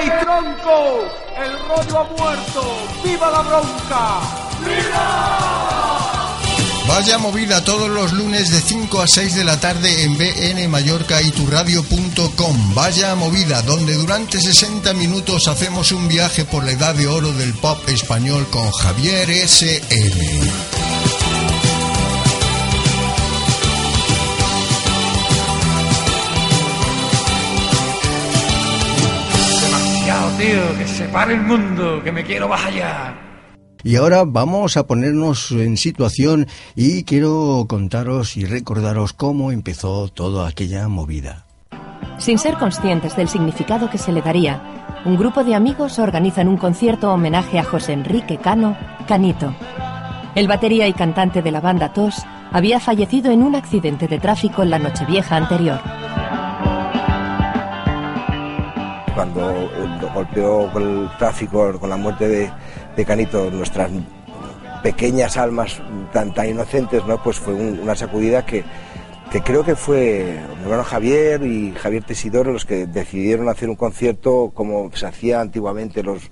¡Ey, tronco! ¡El rollo ha muerto! ¡Viva la bronca! ¡Viva! Vaya movida todos los lunes de 5 a 6 de la tarde en BN Mallorca. Vaya movida, donde durante 60 minutos hacemos un viaje por la edad de oro del pop español con Javier S.M. tío, que se pare el mundo, que me quiero bajar ya. Y ahora vamos a ponernos en situación y quiero contaros y recordaros cómo empezó toda aquella movida. Sin ser conscientes del significado que se le daría, un grupo de amigos organizan un concierto homenaje a José Enrique Cano, Canito. El batería y cantante de la banda TOS había fallecido en un accidente de tráfico en la Nochevieja anterior. Cuando eh, golpeó con el tráfico, con la muerte de, Canito, nuestras pequeñas almas tan, tan inocentes, ¿no? pues fue un- una sacudida que, creo que fue mi hermano Javier y Javier Tesidoro los que decidieron hacer un concierto como se hacía antiguamente los,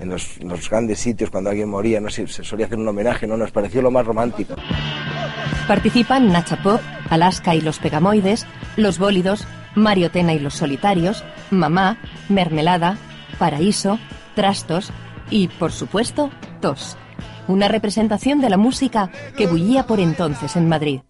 en los, grandes sitios cuando alguien moría, no sé, se solía hacer un homenaje, ¿no? nos pareció lo más romántico. Participan Nacha Alaska y los Pegamoides, Los Bólidos, Mario Tena y los Solitarios, Mamá, Mermelada, Paraíso, Trastos y, por supuesto, Tos. Una representación de la música que bullía por entonces en Madrid.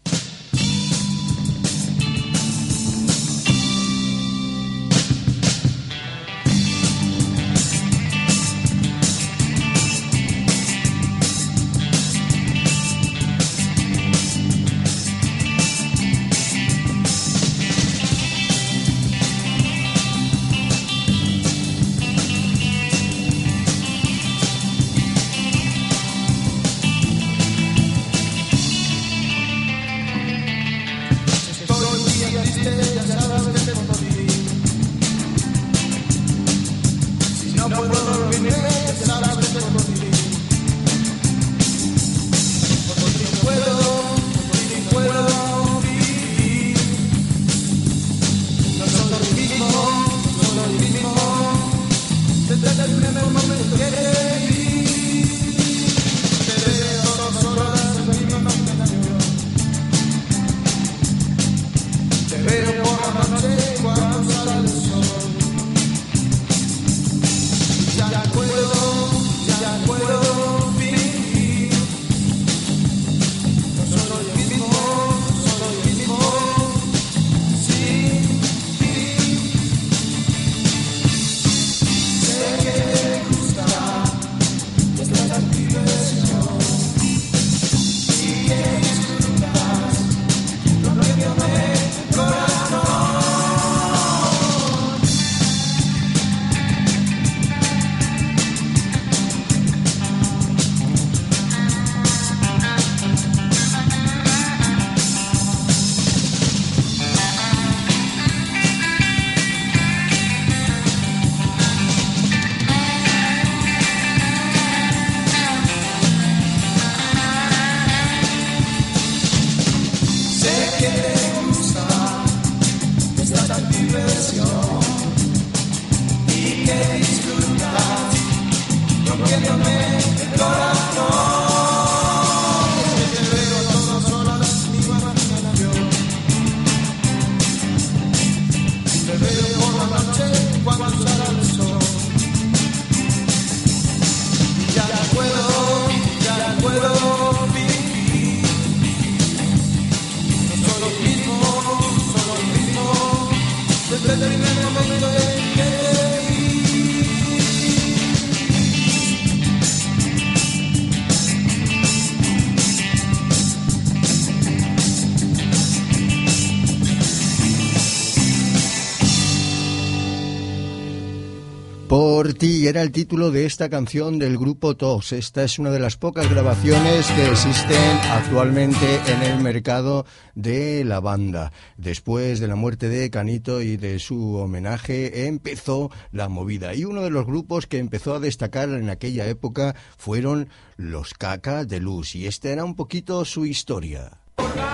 Era el título de esta canción del grupo TOS. Esta es una de las pocas grabaciones que existen actualmente en el mercado de la banda. Después de la muerte de Canito y de su homenaje empezó la movida. Y uno de los grupos que empezó a destacar en aquella época fueron los Caca de Luz. Y esta era un poquito su historia.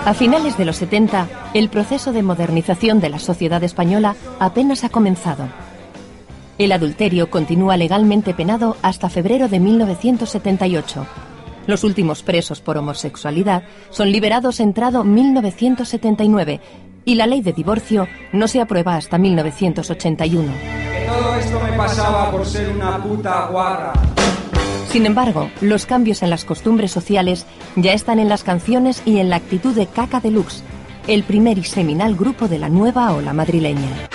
A finales de los 70, el proceso de modernización de la sociedad española apenas ha comenzado. El adulterio continúa legalmente penado hasta febrero de 1978. Los últimos presos por homosexualidad son liberados entrado 1979 y la ley de divorcio no se aprueba hasta 1981. Que todo esto me pasaba por ser una puta guarra. Sin embargo, los cambios en las costumbres sociales ya están en las canciones y en la actitud de Caca Deluxe, el primer y seminal grupo de la nueva ola madrileña.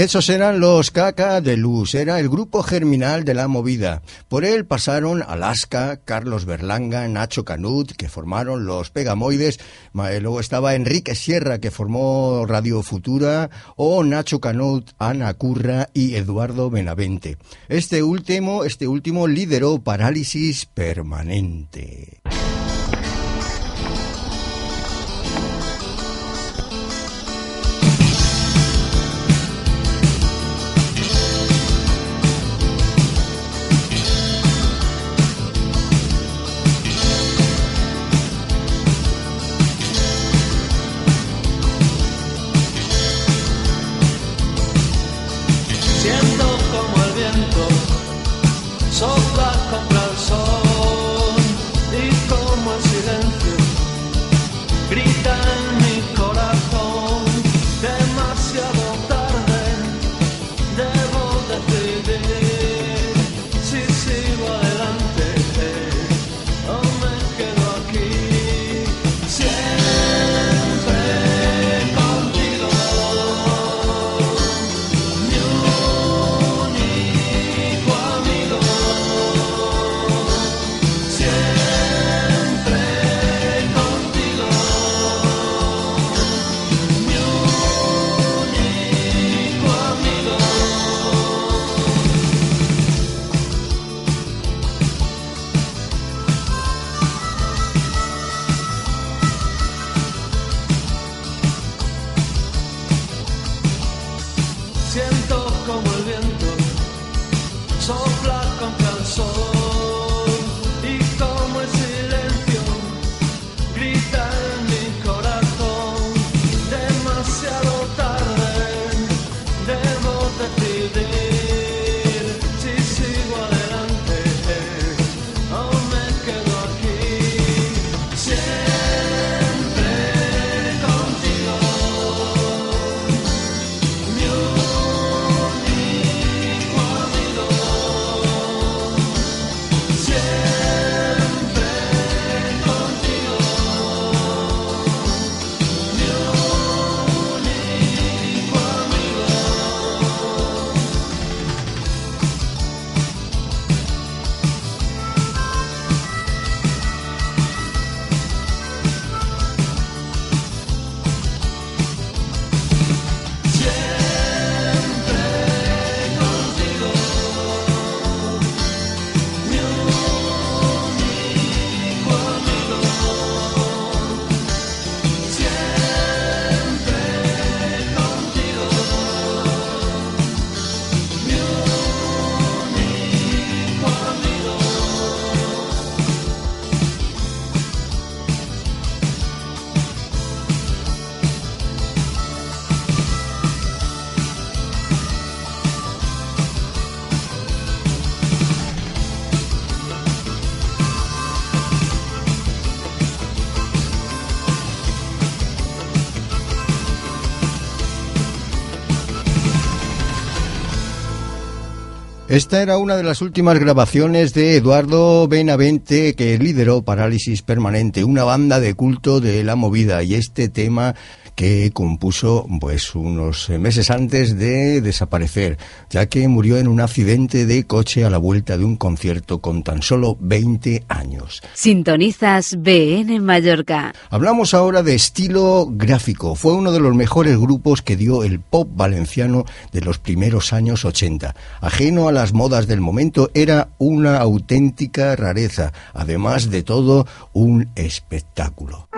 Esos eran los Caca de Luz, era el grupo germinal de la movida. Por él pasaron Alaska, Carlos Berlanga, Nacho Canut, que formaron los Pegamoides, eh, luego estaba Enrique Sierra, que formó Radio Futura, o Nacho Canut, Ana Curra y Eduardo Benavente. Este último, este último lideró Parálisis Permanente. Esta era una de las últimas grabaciones de Eduardo Benavente que lideró Parálisis Permanente, una banda de culto de la movida. Y este tema que compuso pues unos meses antes de desaparecer, ya que murió en un accidente de coche a la vuelta de un concierto con tan solo 20 años. Sintonizas BN Mallorca. Hablamos ahora de estilo gráfico. Fue uno de los mejores grupos que dio el pop valenciano de los primeros años 80. Ajeno a las modas del momento, era una auténtica rareza. Además de todo, un espectáculo.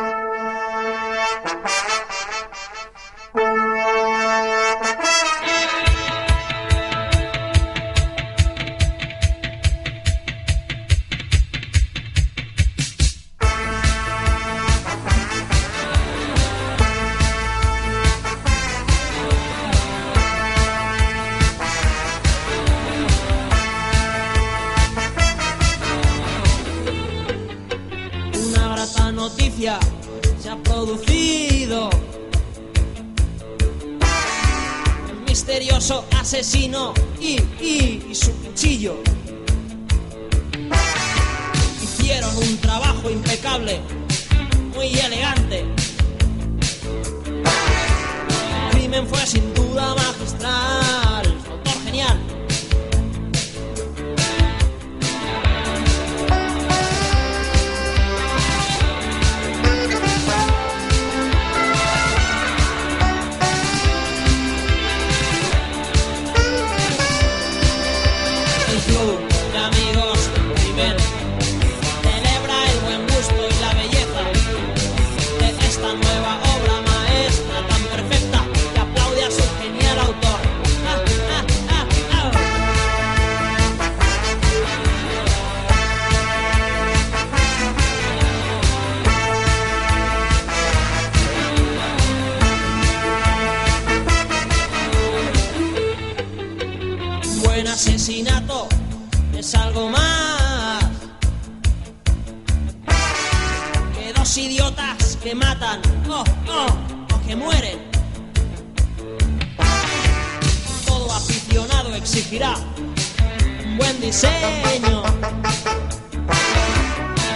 Buen diseño.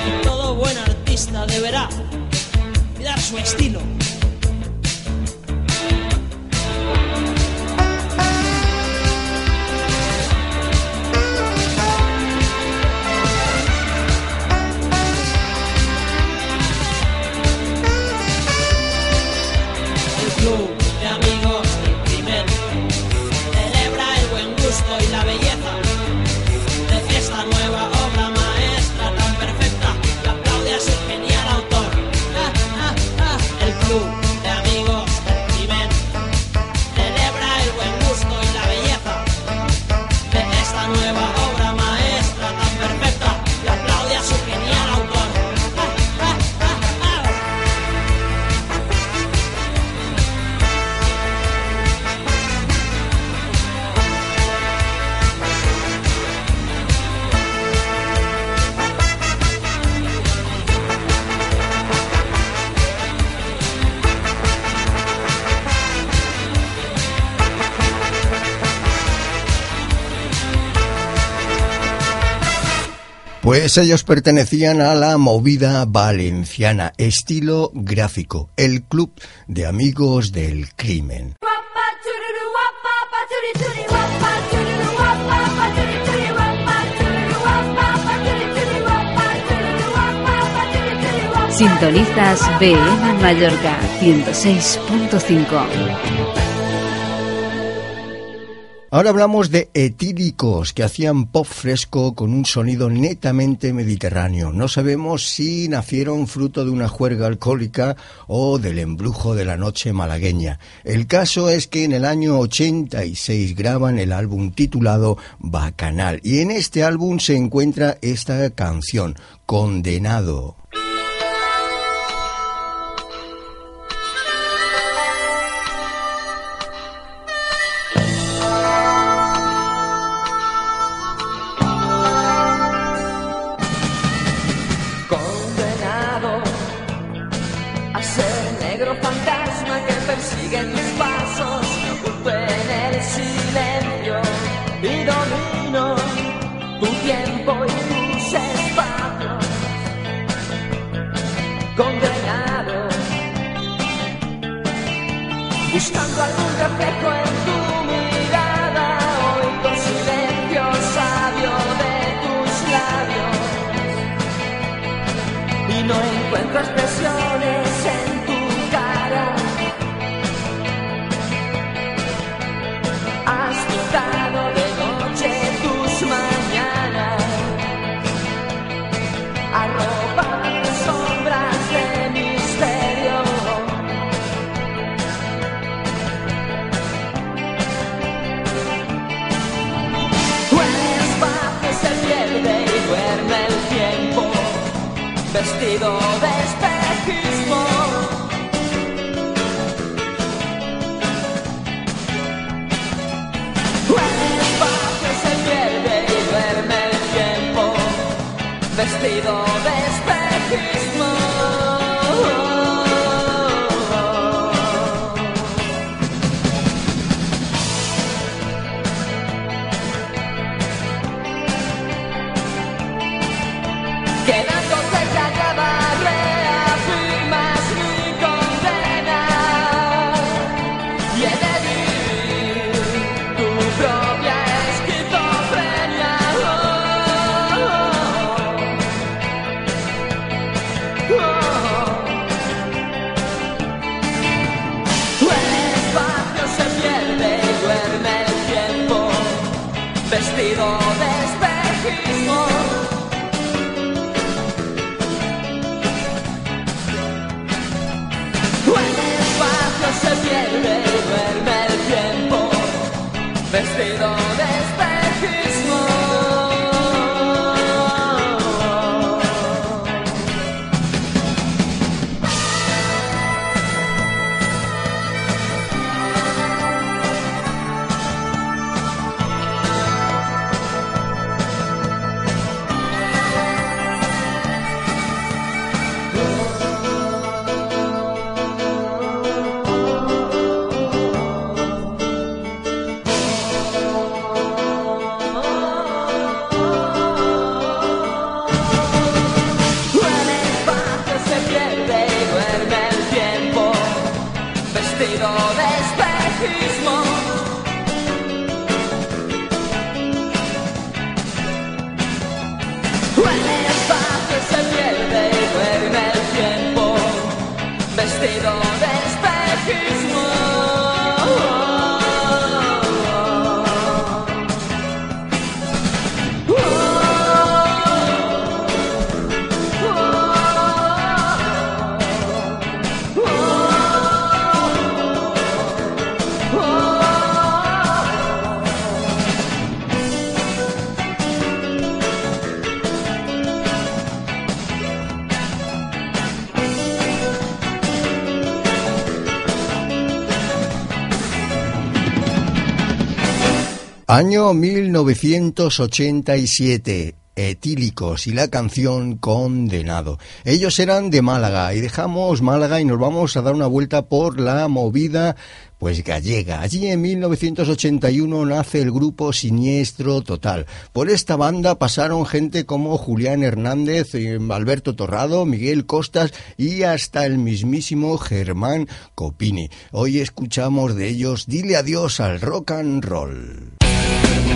Y todo buen artista deberá cuidar su estilo. Pues ellos pertenecían a la movida valenciana, estilo gráfico, el club de amigos del crimen. Sintonizas BN Mallorca 106.5. Ahora hablamos de etílicos que hacían pop fresco con un sonido netamente mediterráneo. No sabemos si nacieron fruto de una juerga alcohólica o del embrujo de la noche malagueña. El caso es que en el año 86 graban el álbum titulado Bacanal y en este álbum se encuentra esta canción, condenado Año 1987. Etílicos y la canción Condenado. Ellos eran de Málaga y dejamos Málaga y nos vamos a dar una vuelta por la movida pues gallega. Allí en 1981 nace el grupo Siniestro Total. Por esta banda pasaron gente como Julián Hernández, eh, Alberto Torrado, Miguel Costas y hasta el mismísimo Germán Copini. Hoy escuchamos de ellos Dile adiós al rock and roll. Thank you.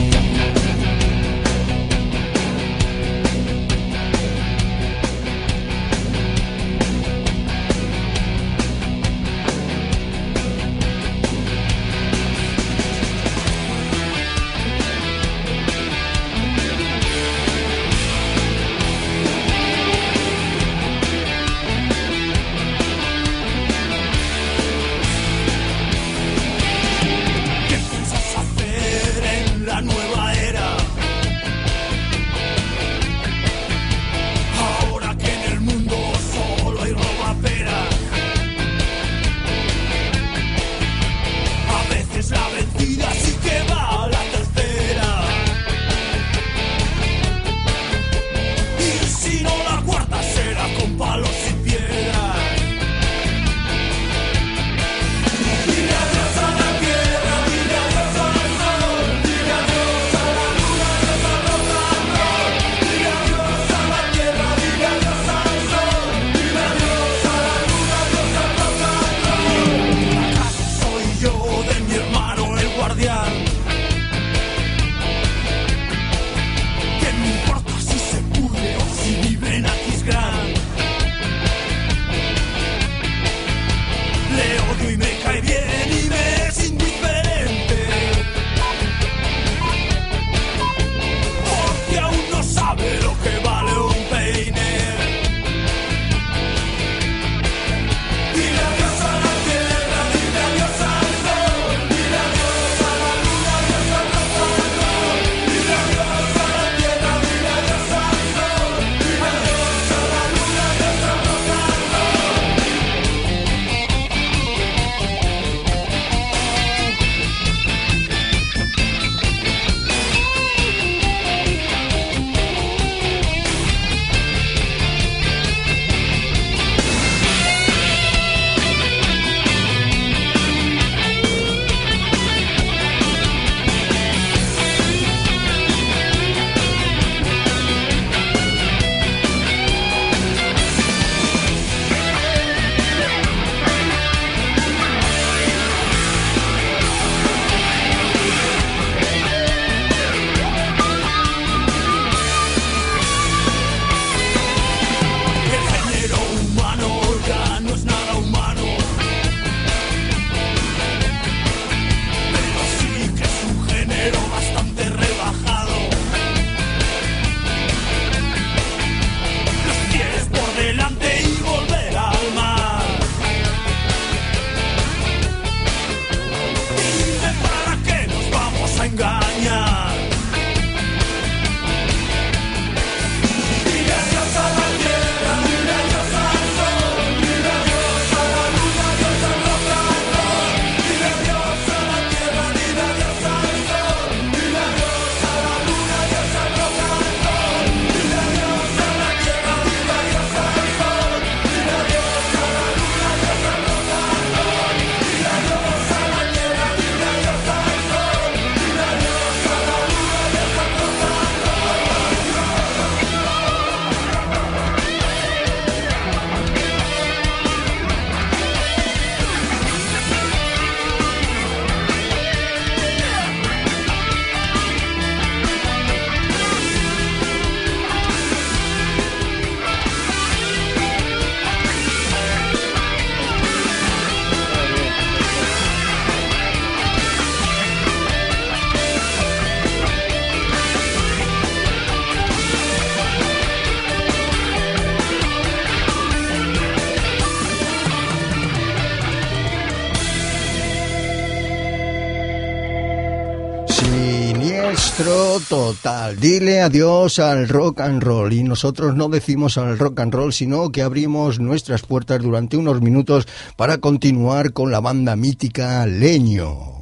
Total. Dile adiós al rock and roll. Y nosotros no decimos al rock and roll, sino que abrimos nuestras puertas durante unos minutos para continuar con la banda mítica Leño.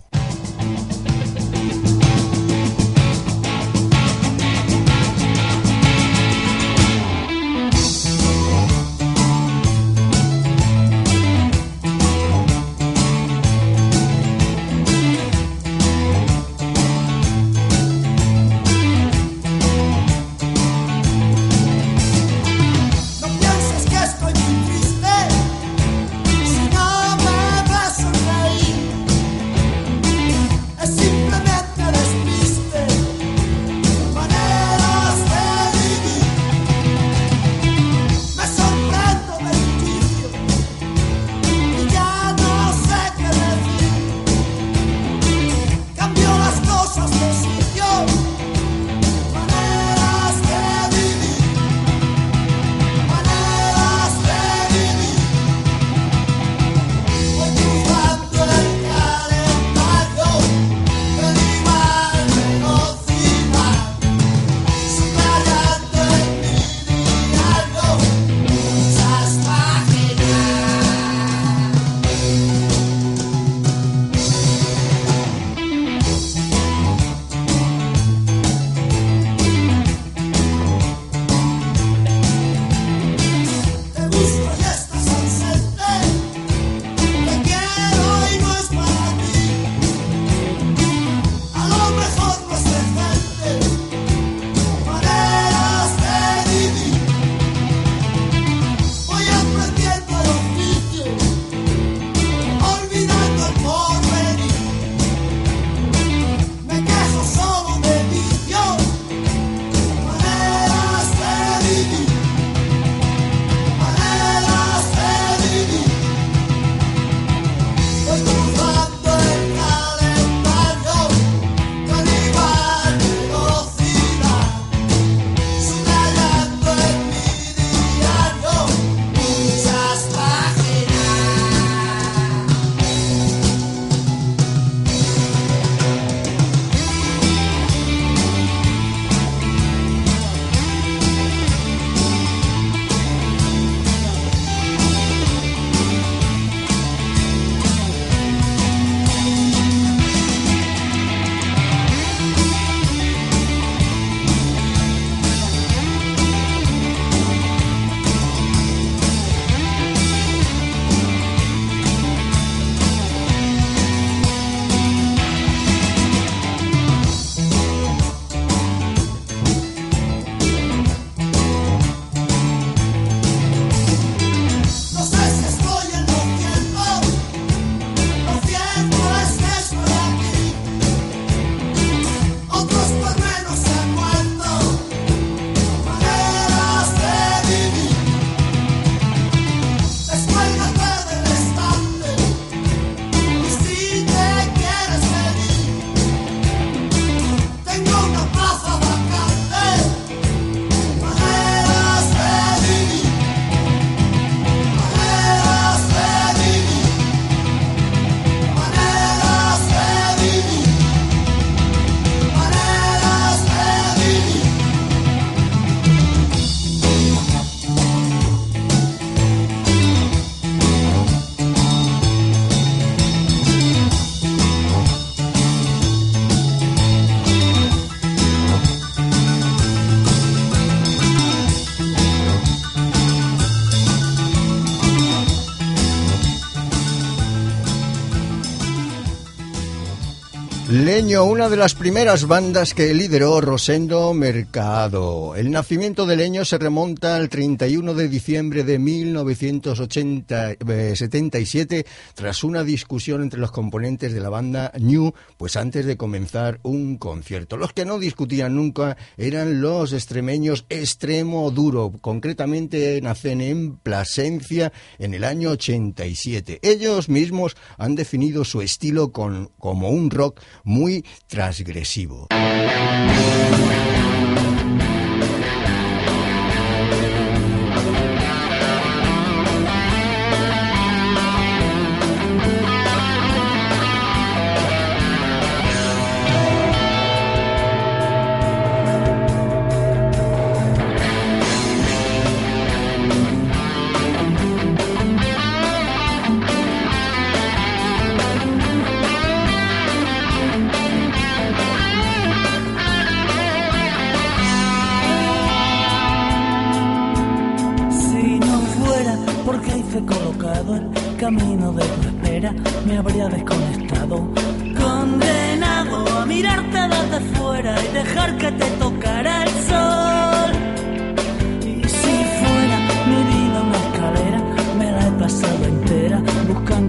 Leño, una de las primeras bandas que lideró Rosendo Mercado. El nacimiento de Leño se remonta al 31 de diciembre de 1977 tras una discusión entre los componentes de la banda New, pues antes de comenzar un concierto. Los que no discutían nunca eran los extremeños Extremo Duro, concretamente nacen en Plasencia en el año 87. Ellos mismos han definido su estilo con, como un rock muy transgresivo.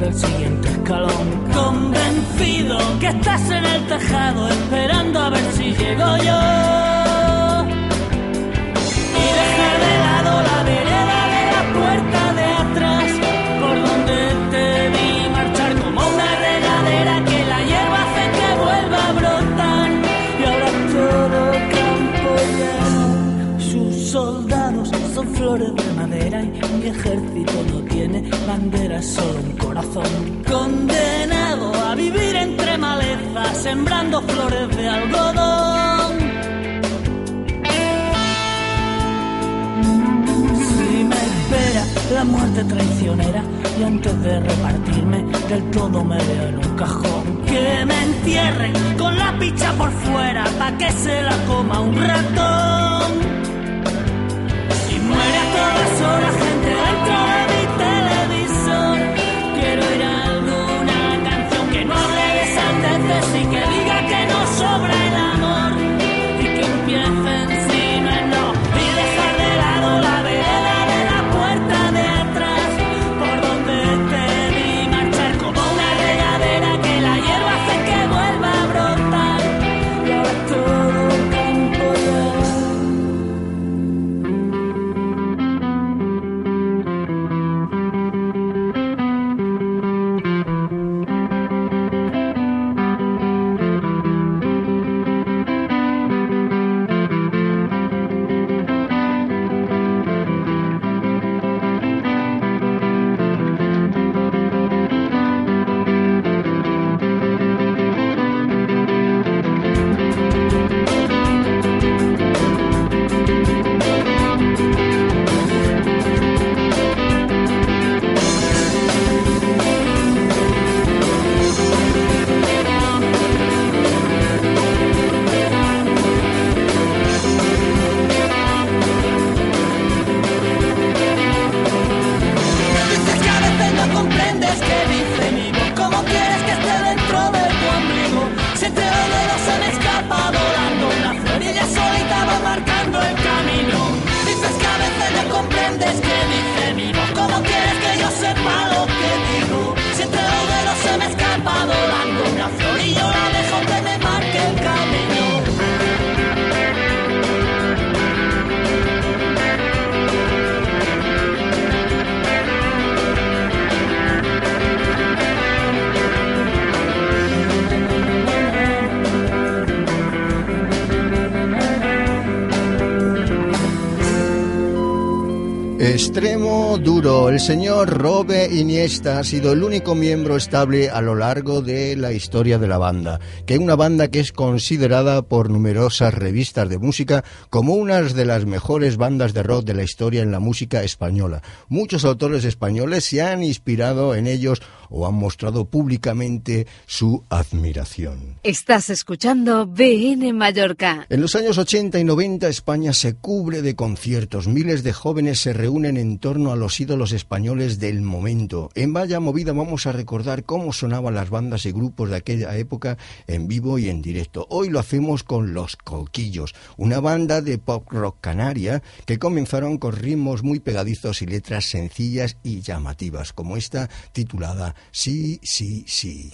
El siguiente escalón. Convencido que estás en el tejado esperando a ver si llego yo. Bandera, solo corazón. Condenado a vivir entre malezas, sembrando flores de algodón. Si me espera la muerte traicionera y antes de repartirme del todo me veo en un cajón que me entierren con la picha por fuera pa' que se la coma un ratón y muere a todas horas gente dentro de El señor Robe Iniesta ha sido el único miembro estable a lo largo de la historia de la banda, que es una banda que es considerada por numerosas revistas de música como una de las mejores bandas de rock de la historia en la música española. Muchos autores españoles se han inspirado en ellos o han mostrado públicamente su admiración. Estás escuchando BN Mallorca. En los años 80 y 90 España se cubre de conciertos. Miles de jóvenes se reúnen en torno a los ídolos españoles del momento. En Vaya Movida vamos a recordar cómo sonaban las bandas y grupos de aquella época en vivo y en directo. Hoy lo hacemos con Los Coquillos, una banda de pop rock canaria que comenzaron con ritmos muy pegadizos y letras sencillas y llamativas, como esta titulada sí, sí. Sí,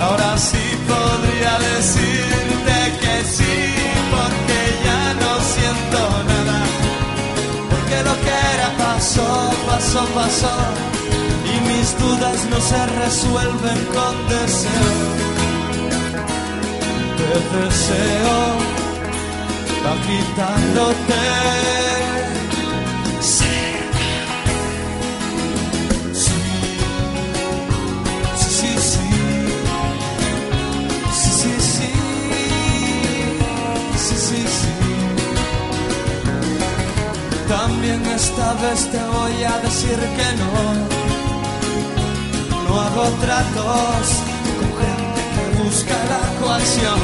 Ahora sí podría decirte que sí, porque ya no siento nada. Porque lo que era pasó, pasó, pasó. Y mis dudas no se resuelven con deseo. Te deseo agitándote. Sí, sí. También esta vez te voy a decir que no. No hago tratos con gente que busca la coacción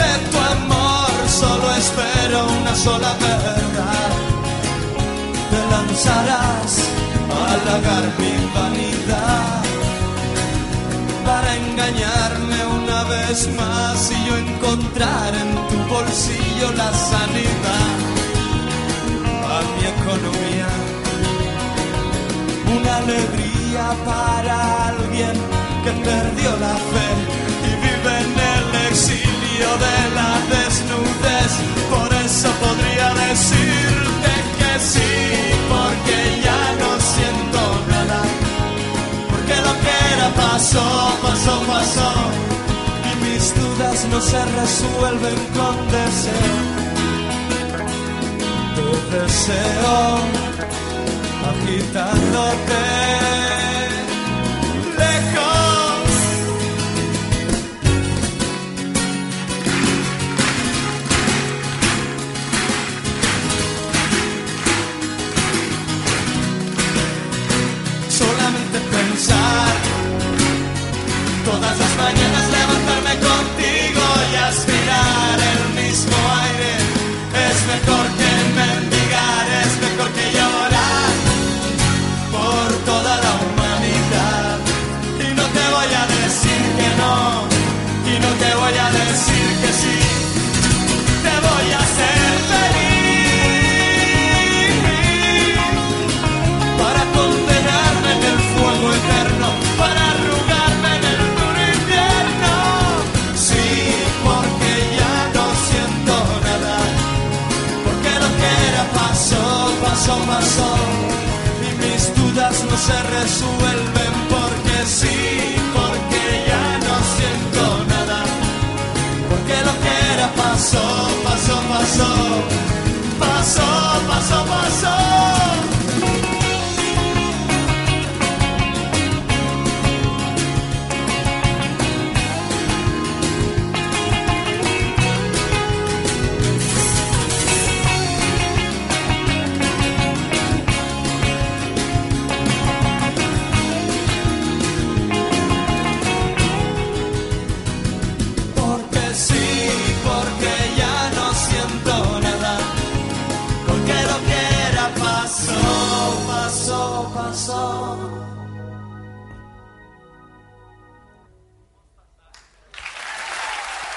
de tu amor. Solo espero una sola verdad. Te lanzarás a halagar mi vanidad para engañarme una vez más y yo en tu bolsillo la sanidad a mi economía. Una alegría para alguien que perdió la fe y vive en el exilio de la desnudez. Por eso podría decirte que sí, porque ya no siento nada. Porque lo que era pasó, pasó, pasó. Dudas no se resuelven con deseo. Te deseo agitándote se resuelven porque sí, porque ya no siento nada, porque lo que era pasó, pasó, pasó,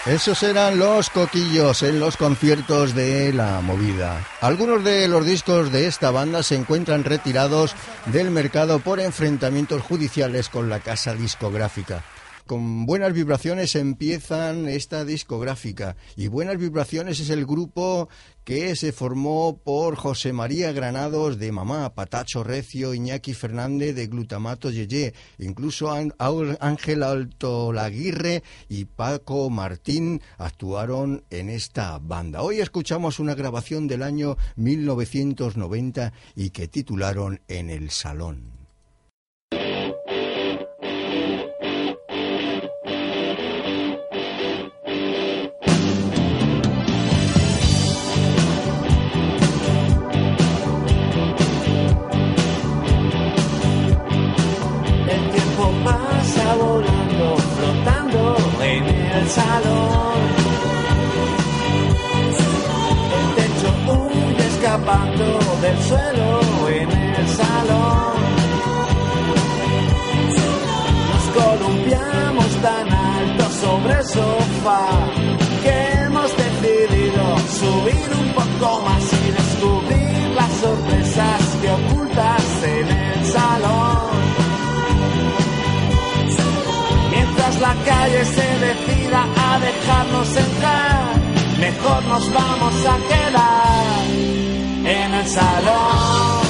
Esos eran los coquillos en los conciertos de la movida. Algunos de los discos de esta banda se encuentran retirados del mercado por enfrentamientos judiciales con la casa discográfica. Con buenas vibraciones empiezan esta discográfica y buenas vibraciones es el grupo que se formó por José María Granados de Mamá, Patacho Recio, Iñaki Fernández de Glutamato Yeye, incluso Án- Ángel Ángel Alto Laguirre y Paco Martín actuaron en esta banda. Hoy escuchamos una grabación del año 1990 y que titularon En el Salón. El salón. El techo huye escapando del suelo en el salón. Nos columpiamos tan alto sobre el sofá nos vamos a quedar en el salón.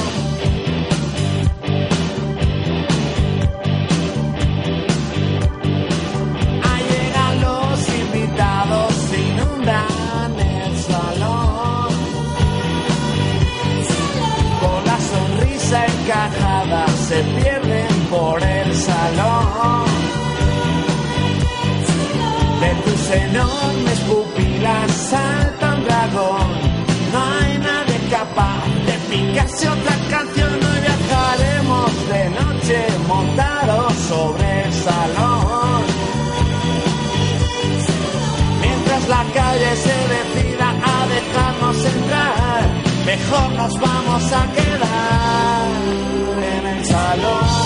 Llegan los invitados, inundan el salón. Con la sonrisa encajada se pierden por el salón. De tus enormes pupilas de picarse otra canción. Hoy viajaremos de noche montados sobre el salón. Mientras la calle se decida a dejarnos entrar, mejor nos vamos a quedar en el salón.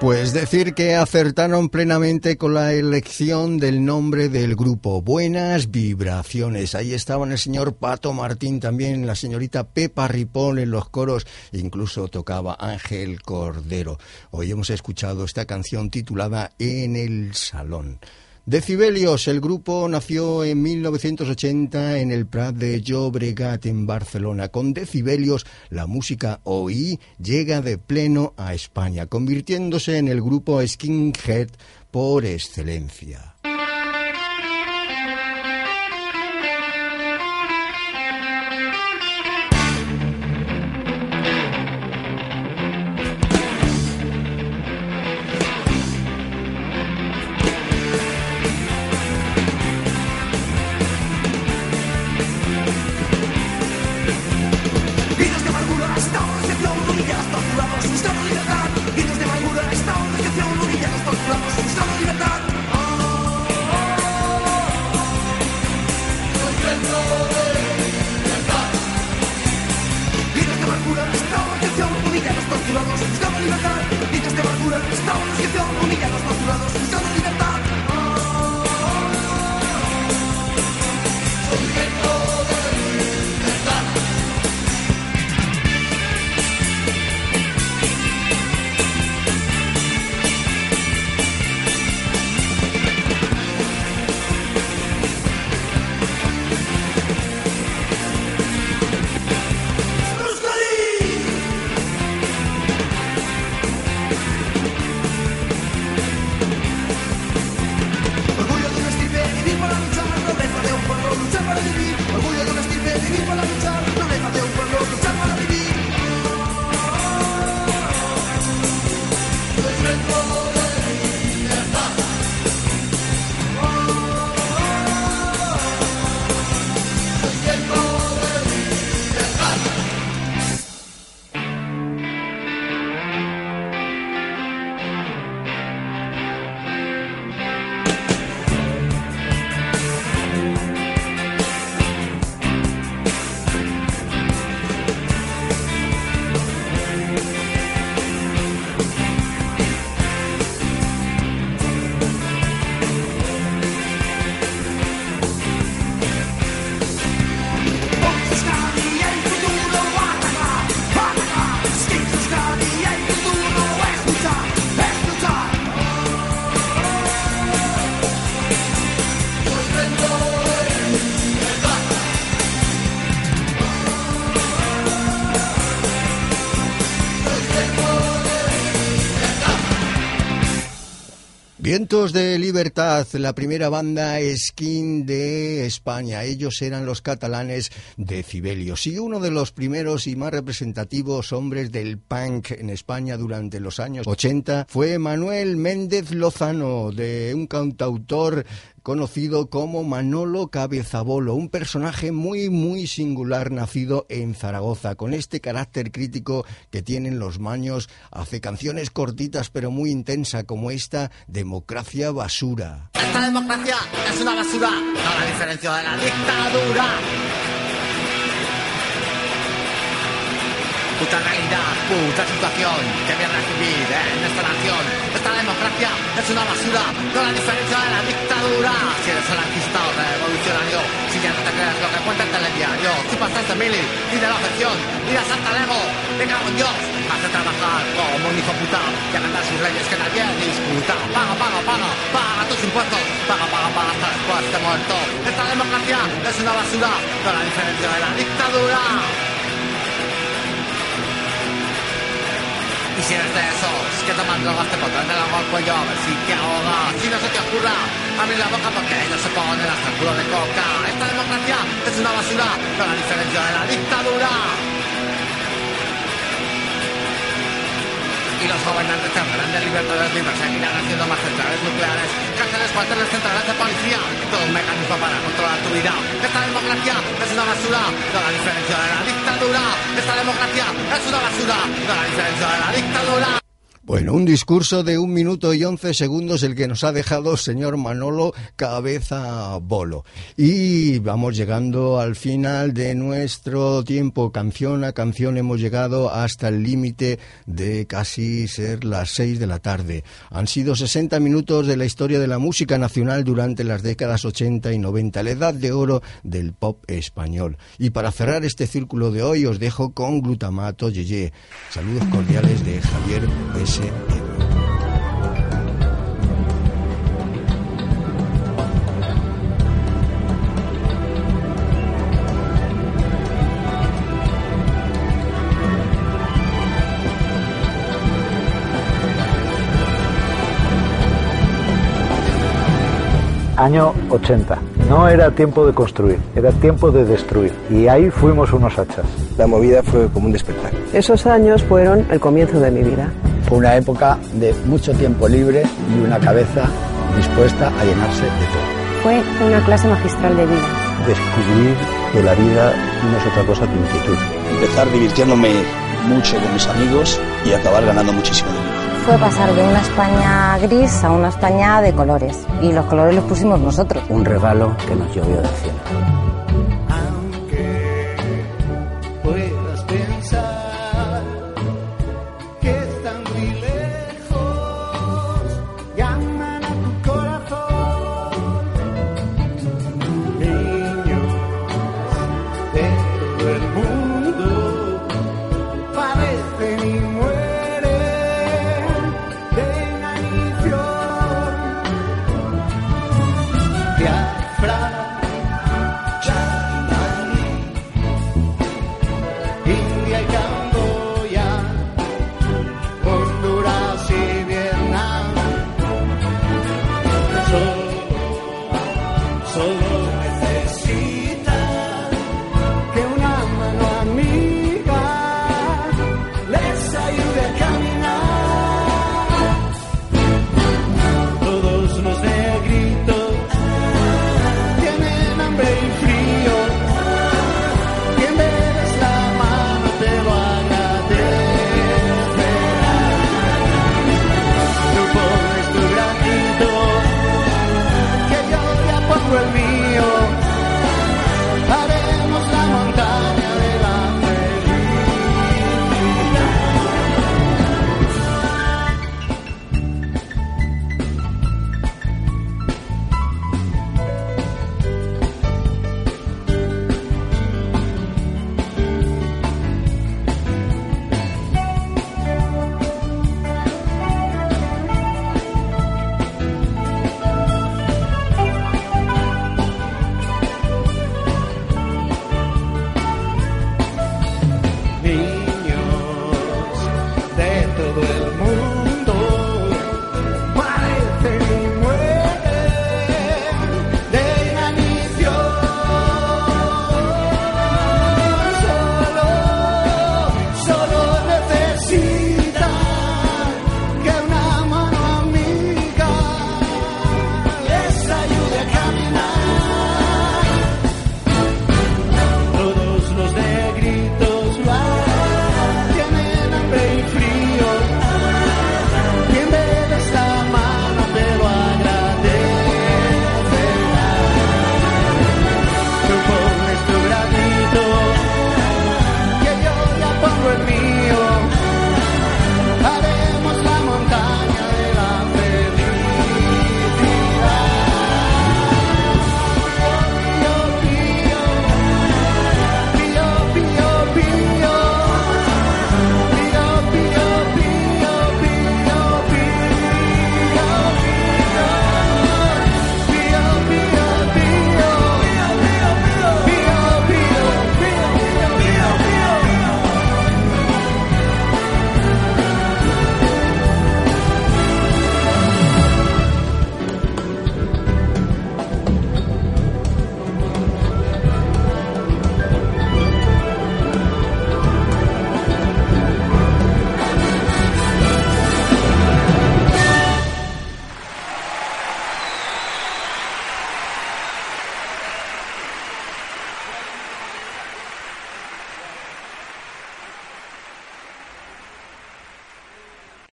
Pues decir que acertaron plenamente con la elección del nombre del grupo. Buenas vibraciones. Ahí estaban el señor Pato Martín, también la señorita Pepa Ripón en los coros, incluso tocaba Ángel Cordero. Hoy hemos escuchado esta canción titulada En el Salón. Decibelios, el grupo nació en 1980 en el Prat de Llobregat en Barcelona. Con Decibelios, la música OI llega de pleno a España, convirtiéndose en el grupo skinhead por excelencia. Vientos de Libertad, la primera banda skin de España. Ellos eran los catalanes de Cibelios y uno de los primeros y más representativos hombres del punk en España durante los años 80 fue Manuel Méndez Lozano, de un cantautor conocido como Manolo Cabezabolo, un personaje muy muy singular nacido en Zaragoza, con este carácter crítico que tienen los maños, hace canciones cortitas pero muy intensa como esta Democracia Basura. Esta democracia es una basura, no la diferencia de la dictadura. Puta realidad, puta situación, que mierda vivir en esta nación. Esta democracia es una basura, no la diferencia de la dictadura. Si eres anarquista o revolucionario, si ya no te crees lo que cuenta el telediario, si pasaste mili y de la afección y la santa lego, venga con Dios, hace trabajar como un hijo puta y a cantar sus leyes que nadie disputa. Paga, paga, paga, paga tus impuestos, paga, paga, paga hasta después de muerto. Esta democracia es una basura, no la diferencia de la dictadura. Y si eres de esos que toman drogas te pondrán el agua al cuello a ver si te ahogas. Si no se te ocurra abrir la boca porque ellos se ponen hasta el culo de coca. Esta democracia es una basura, no la diferencia de la dictadura. Y los gobernantes tendrán de libertades mientras seguirán haciendo más centrales nucleares, cárceles, cuarteles, centrales de policía, todo un mecanismo para controlar tu vida. Esta democracia es una basura, no la diferencia de la dictadura. Esta democracia es una basura, no la diferencia de la dictadura. Bueno, un discurso de un minuto y once segundos el que nos ha dejado señor Manolo Cabeza Bolo. Y vamos llegando al final de nuestro tiempo, canción a canción hemos llegado hasta el límite de casi ser las seis de la tarde. Han sido 60 minutos de la historia de la música nacional durante las décadas 80 y 90, la edad de oro del pop español. Y para cerrar este círculo de hoy os dejo con Glutamato Yeye. Saludos cordiales de Javier S. Año 80. No era tiempo de construir, era tiempo de destruir. Y ahí fuimos unos hachas. La movida fue como un despertar. Esos años fueron el comienzo de mi vida. Fue una época de mucho tiempo libre y una cabeza dispuesta a llenarse de todo. Fue una clase magistral de vida. Descubrir que la vida no es otra cosa que inquietud. Empezar divirtiéndome mucho con mis amigos y acabar ganando muchísimo dinero. Fue pasar de una España gris a una España de colores. Y los colores los pusimos nosotros. Un regalo que nos llovió del cielo.